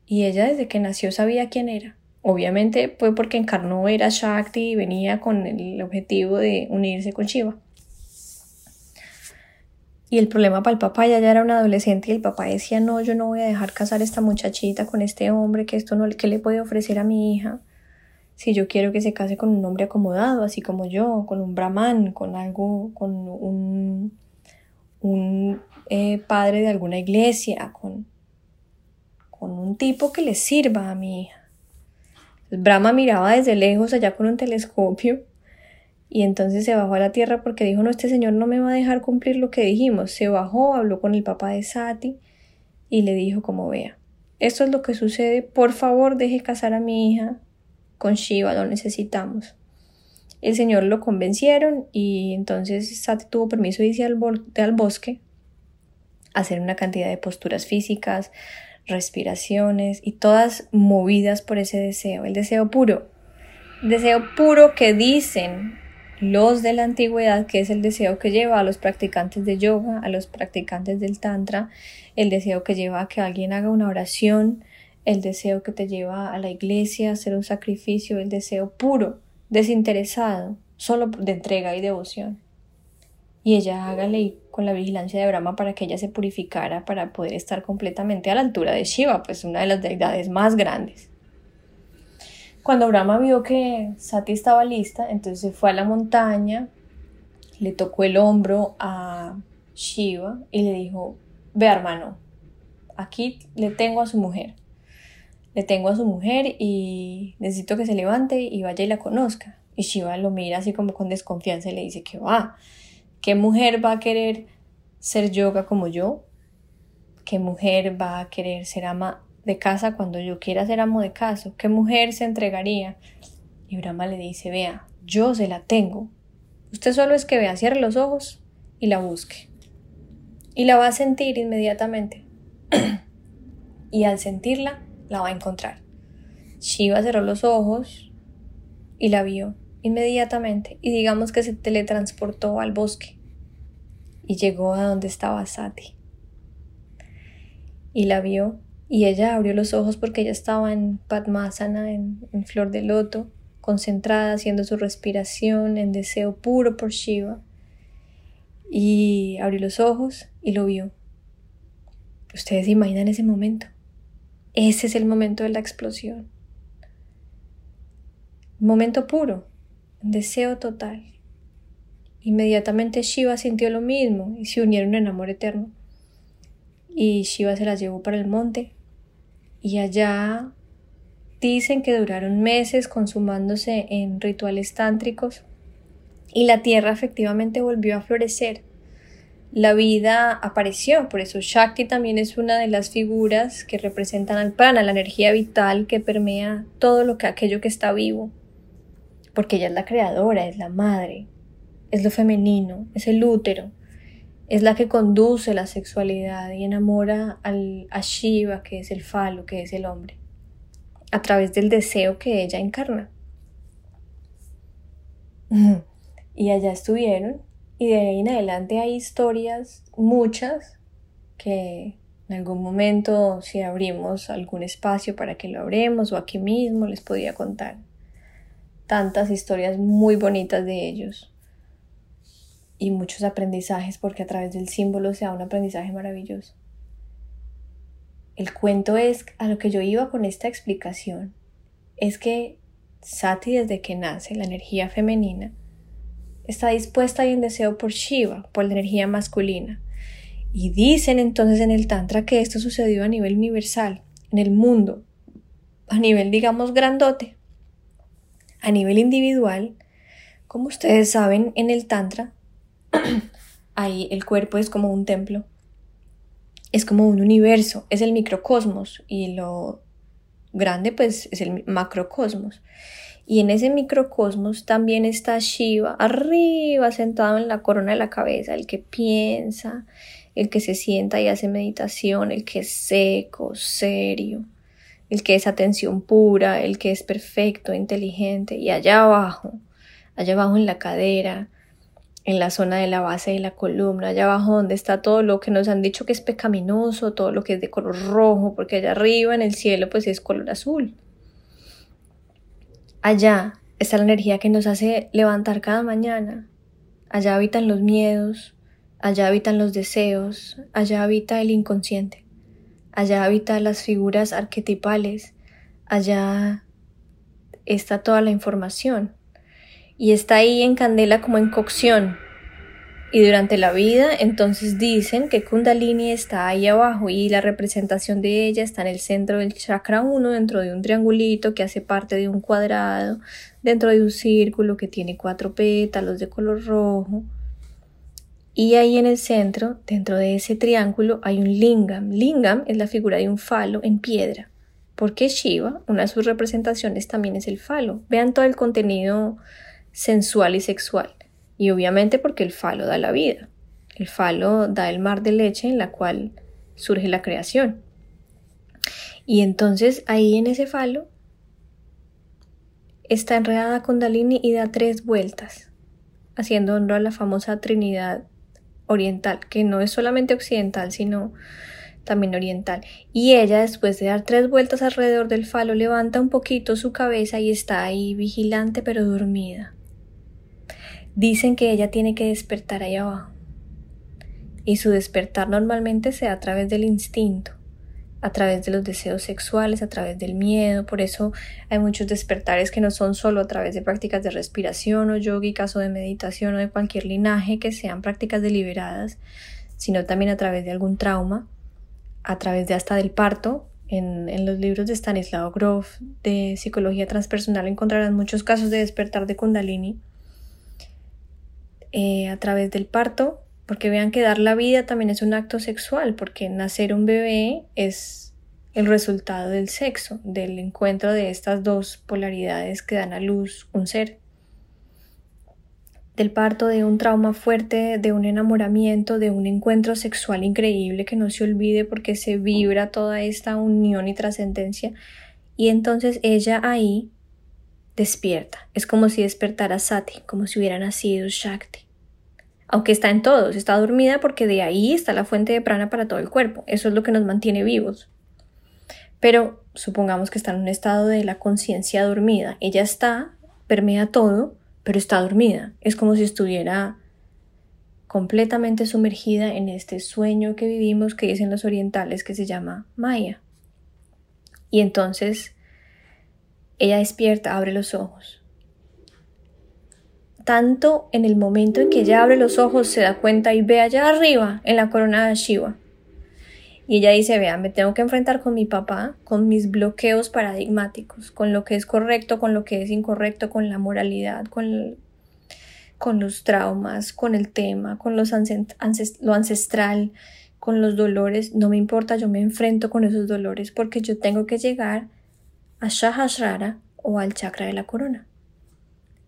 Y ella desde que nació sabía quién era. Obviamente fue porque encarnó era Shakti y venía con el objetivo de unirse con Shiva. Y el problema para el papá, ya era un adolescente y el papá decía, no, yo no voy a dejar casar a esta muchachita con este hombre, que esto no, ¿qué le puede ofrecer a mi hija? Si yo quiero que se case con un hombre acomodado, así como yo, con un brahman, con algo, con un, un eh, padre de alguna iglesia, con, con un tipo que le sirva a mi hija. Brahma miraba desde lejos allá con un telescopio y entonces se bajó a la tierra porque dijo, no, este señor no me va a dejar cumplir lo que dijimos. Se bajó, habló con el papá de Sati y le dijo como vea, esto es lo que sucede, por favor deje casar a mi hija con Shiva, lo necesitamos. El señor lo convencieron y entonces Sati tuvo permiso de irse al, bosque hacer una cantidad de posturas físicas, respiraciones y todas movidas por ese deseo, el deseo puro, deseo puro que dicen los de la antigüedad, que es el deseo que lleva a los practicantes de yoga, a los practicantes del tantra, el deseo que lleva a que alguien haga una oración, el deseo que te lleva a la iglesia a hacer un sacrificio, el deseo puro, desinteresado, solo de entrega y devoción. Y ella hágale con la vigilancia de Brahma para que ella se purificara para poder estar completamente a la altura de Shiva, pues una de las deidades más grandes. Cuando Brahma vio que Sati estaba lista, entonces fue a la montaña, le tocó el hombro a Shiva y le dijo, ve hermano, aquí le tengo a su mujer. Le tengo a su mujer y necesito que se levante y vaya y la conozca. Y Shiva lo mira así como con desconfianza y le dice que va. ¿Qué mujer va a querer ser yoga como yo? ¿Qué mujer va a querer ser ama de casa cuando yo quiera ser amo de casa? ¿Qué mujer se entregaría? Y Brahma le dice, vea, yo se la tengo. Usted solo es que vea, cierre los ojos y la busque. Y la va a sentir inmediatamente. y al sentirla, la va a encontrar. Shiva cerró los ojos y la vio inmediatamente y digamos que se teletransportó al bosque y llegó a donde estaba Sati. Y la vio y ella abrió los ojos porque ella estaba en Padmasana, en, en flor de loto, concentrada, haciendo su respiración en deseo puro por Shiva. Y abrió los ojos y lo vio. Ustedes imaginan ese momento. Ese es el momento de la explosión. Momento puro, deseo total. Inmediatamente Shiva sintió lo mismo y se unieron en amor eterno. Y Shiva se las llevó para el monte y allá dicen que duraron meses consumándose en rituales tántricos y la tierra efectivamente volvió a florecer. La vida apareció, por eso Shakti también es una de las figuras que representan al prana, la energía vital que permea todo lo que aquello que está vivo porque ella es la creadora, es la madre, es lo femenino, es el útero, es la que conduce la sexualidad y enamora al, a Shiva, que es el falo, que es el hombre, a través del deseo que ella encarna. Y allá estuvieron, y de ahí en adelante hay historias, muchas, que en algún momento, si abrimos algún espacio para que lo abremos o aquí mismo, les podía contar tantas historias muy bonitas de ellos y muchos aprendizajes porque a través del símbolo se da un aprendizaje maravilloso. El cuento es a lo que yo iba con esta explicación, es que Sati desde que nace, la energía femenina, está dispuesta y en deseo por Shiva, por la energía masculina. Y dicen entonces en el Tantra que esto sucedió a nivel universal, en el mundo, a nivel digamos grandote, a nivel individual, como ustedes saben, en el Tantra, ahí el cuerpo es como un templo, es como un universo, es el microcosmos y lo grande pues es el macrocosmos. Y en ese microcosmos también está Shiva, arriba, sentado en la corona de la cabeza, el que piensa, el que se sienta y hace meditación, el que es seco, serio, el que es atención pura, el que es perfecto, inteligente, y allá abajo, allá abajo en la cadera, en la zona de la base de la columna, allá abajo donde está todo lo que nos han dicho que es pecaminoso, todo lo que es de color rojo, porque allá arriba en el cielo pues es color azul. Allá está la energía que nos hace levantar cada mañana. Allá habitan los miedos, allá habitan los deseos, allá habita el inconsciente. Allá habitan las figuras arquetipales, allá está toda la información y está ahí en candela como en cocción. Y durante la vida entonces dicen que Kundalini está ahí abajo y la representación de ella está en el centro del chakra 1 dentro de un triangulito que hace parte de un cuadrado, dentro de un círculo que tiene cuatro pétalos de color rojo. Y ahí en el centro, dentro de ese triángulo, hay un lingam. Lingam es la figura de un falo en piedra. Porque Shiva, una de sus representaciones también es el falo. Vean todo el contenido sensual y sexual. Y obviamente porque el falo da la vida. El falo da el mar de leche en la cual surge la creación. Y entonces ahí en ese falo está enredada Kundalini y da tres vueltas, haciendo honor a la famosa Trinidad oriental, que no es solamente occidental, sino también oriental. Y ella, después de dar tres vueltas alrededor del falo, levanta un poquito su cabeza y está ahí vigilante pero dormida. Dicen que ella tiene que despertar ahí abajo. Y su despertar normalmente se da a través del instinto a través de los deseos sexuales, a través del miedo. Por eso hay muchos despertares que no son solo a través de prácticas de respiración o yogicas o de meditación o de cualquier linaje que sean prácticas deliberadas, sino también a través de algún trauma. a través de hasta del parto. En, los libros de Stanislav Grof de psicología transpersonal encontrarán muchos casos de despertar de Kundalini eh, a través del parto, porque vean que dar la vida también es un acto sexual, porque nacer un bebé es el resultado del sexo, del encuentro de estas dos polaridades que dan a luz un ser del parto, de un trauma fuerte, de un enamoramiento, de un encuentro sexual increíble que no se olvide porque se vibra toda esta unión y trascendencia. Y entonces ella ahí despierta. Es como si despertara Sati, como si hubiera nacido Shakti. Aunque está en todos, está dormida porque de ahí está la fuente de prana para todo el cuerpo. Eso es lo que nos mantiene vivos. Pero supongamos que está en un estado de la conciencia dormida. Ella está, permea todo, pero está dormida. Es como si estuviera completamente sumergida en este sueño que vivimos que dicen los orientales que se llama Maya. Y entonces ella despierta, abre los ojos. Tanto en el momento en que ella abre los ojos se da cuenta y ve allá arriba en la corona de Shiva y ella dice, vean, me tengo que enfrentar con mi papá, con mis bloqueos paradigmáticos, con lo que es correcto, con lo que es incorrecto, con la moralidad, con, con los traumas, con el tema, con los lo ancestral, con los dolores. No me importa, yo me enfrento con esos dolores porque yo tengo que llegar a Shahasrara o al chakra de la corona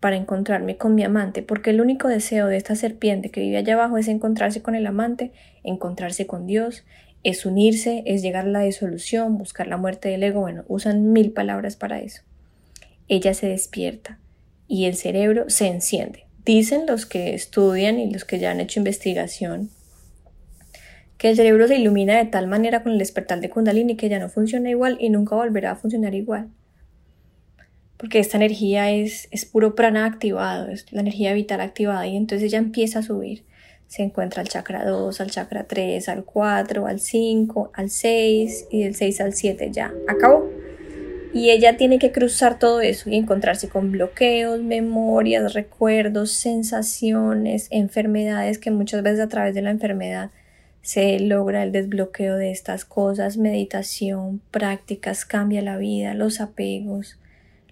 para encontrarme con mi amante, porque el único deseo de esta serpiente que vive allá abajo es encontrarse con el amante, encontrarse con Dios, es unirse, es llegar a la disolución, buscar la muerte del ego, bueno, usan mil palabras para eso. Ella se despierta y el cerebro se enciende. Dicen los que estudian y los que ya han hecho investigación que el cerebro se ilumina de tal manera con el despertar de Kundalini que ya no funciona igual y nunca volverá a funcionar igual. Porque esta energía es, es puro prana activado, es la energía vital activada y entonces ella empieza a subir se encuentra al chakra 2, al chakra 3, al 4, al 5, al 6 y del 6 al 7 ya. Acabó. Y ella tiene que cruzar todo eso y encontrarse con bloqueos, memorias, recuerdos, sensaciones, enfermedades que muchas veces a través de la enfermedad se logra el desbloqueo de estas cosas, meditación, prácticas, cambia la vida, los apegos,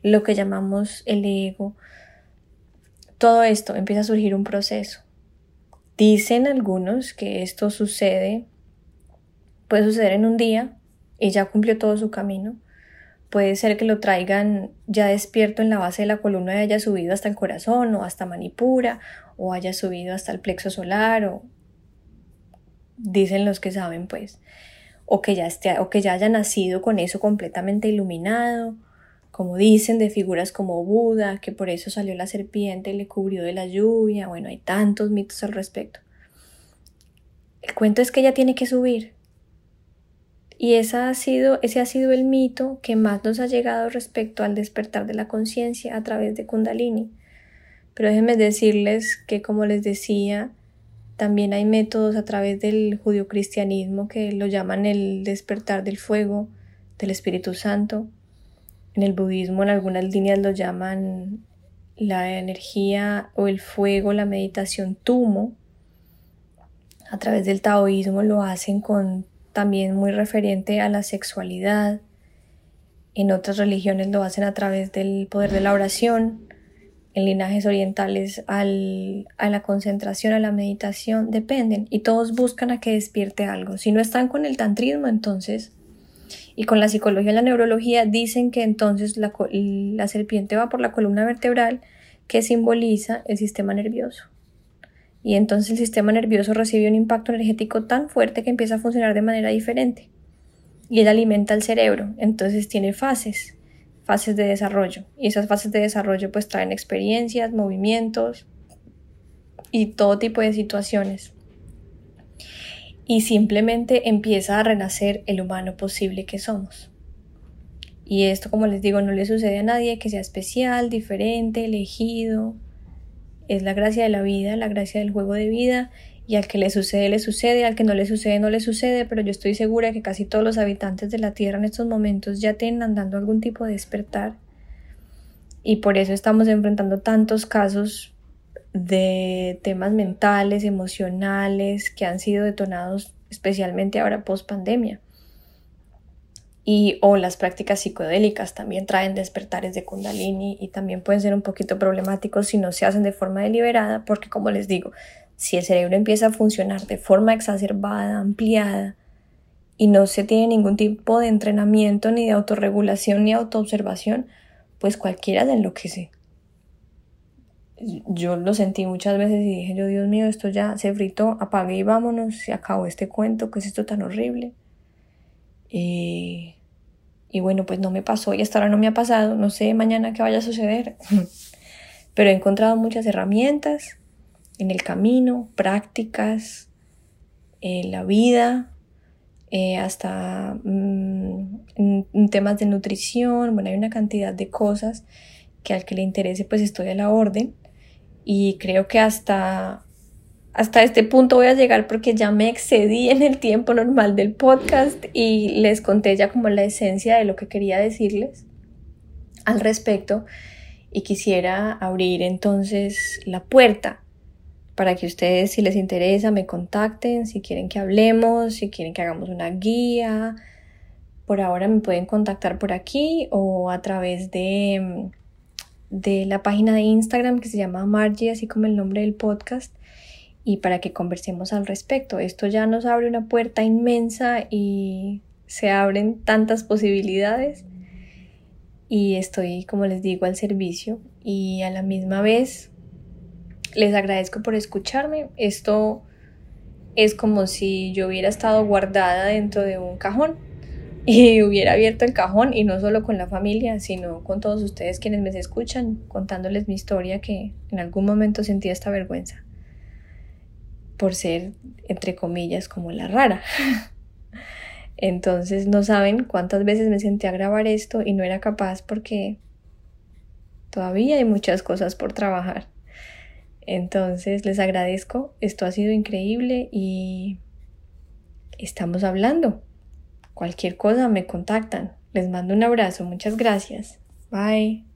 lo que llamamos el ego. Todo esto empieza a surgir un proceso Dicen algunos que esto sucede, puede suceder en un día y ya cumplió todo su camino. Puede ser que lo traigan ya despierto en la base de la columna y haya subido hasta el corazón o hasta Manipura o haya subido hasta el plexo solar o dicen los que saben pues o que ya esté o que ya haya nacido con eso completamente iluminado como dicen, de figuras como Buda, que por eso salió la serpiente y le cubrió de la lluvia. Bueno, hay tantos mitos al respecto. El cuento es que ella tiene que subir. Y esa ha sido, ese ha sido el mito que más nos ha llegado respecto al despertar de la conciencia a través de Kundalini. Pero déjenme decirles que, como les decía, también hay métodos a través del judio-cristianismo que lo llaman el despertar del fuego, del Espíritu Santo, en el budismo en algunas líneas lo llaman la energía o el fuego, la meditación tumo. A través del taoísmo lo hacen con también muy referente a la sexualidad. En otras religiones lo hacen a través del poder de la oración. En linajes orientales al, a la concentración, a la meditación, dependen. Y todos buscan a que despierte algo. Si no están con el tantrismo, entonces y con la psicología y la neurología dicen que entonces la, serpiente va por la columna vertebral que simboliza el sistema nervioso. Y entonces el sistema nervioso recibe un impacto energético tan fuerte que empieza a funcionar de manera diferente. Y él alimenta el cerebro, entonces tiene fases, fases de desarrollo. Y esas fases de desarrollo pues traen experiencias, movimientos y todo tipo de situaciones y simplemente empieza a renacer el humano posible que somos. Y esto, como les digo, no le sucede a nadie que sea especial, diferente, elegido. Es la gracia de la vida, la gracia del juego de vida, y al que le sucede, le sucede, al que no le sucede, no le sucede, pero yo estoy segura que casi todos los habitantes de la Tierra en estos momentos ya tienen andando algún tipo de despertar. Y por eso estamos enfrentando tantos casos de temas mentales, emocionales, que han sido detonados especialmente ahora post pandemia. y o las prácticas psicodélicas también traen despertares de kundalini y también pueden ser un poquito problemáticos si no se hacen de forma deliberada porque como les digo, si el cerebro empieza a funcionar de forma exacerbada, ampliada y no se tiene ningún tipo de entrenamiento ni de autorregulación ni autoobservación, pues cualquiera lo enloquece. Yo lo sentí muchas veces y dije yo, Dios mío, esto ya se fritó, apague y vámonos, se acabó este cuento, ¿qué es esto tan horrible? Y y bueno, pues no me pasó y hasta ahora no me ha pasado, no sé mañana qué vaya a suceder, pero he encontrado muchas herramientas en el camino, prácticas, en la vida, eh, hasta mm, en, temas de nutrición, bueno, hay una cantidad de cosas que al que le interese pues estoy a la orden. Y creo que hasta hasta este punto voy a llegar porque ya me excedí en el tiempo normal del podcast y les conté ya como la esencia de lo que quería decirles al respecto. Y quisiera abrir entonces la puerta para que ustedes si les interesa me contacten, si quieren que hablemos, si quieren que hagamos una guía. Por ahora me pueden contactar por aquí o a través de, de la página de Instagram que se llama Margie, así como el nombre del podcast y para que conversemos al respecto. Esto ya nos abre una puerta inmensa y se abren tantas posibilidades y estoy, como les digo, al servicio y a la misma vez les agradezco por escucharme. Esto es como si yo hubiera estado guardada dentro de un cajón y hubiera abierto el cajón y no solo con la familia, sino con todos ustedes quienes me escuchan, contándoles mi historia que en algún momento sentía esta vergüenza por ser, entre comillas, como la rara. Entonces no saben cuántas veces me senté a grabar esto y no era capaz porque todavía hay muchas cosas por trabajar. Entonces les agradezco, esto ha sido increíble y estamos hablando. Cualquier cosa me contactan. Les mando un abrazo, muchas gracias. Bye.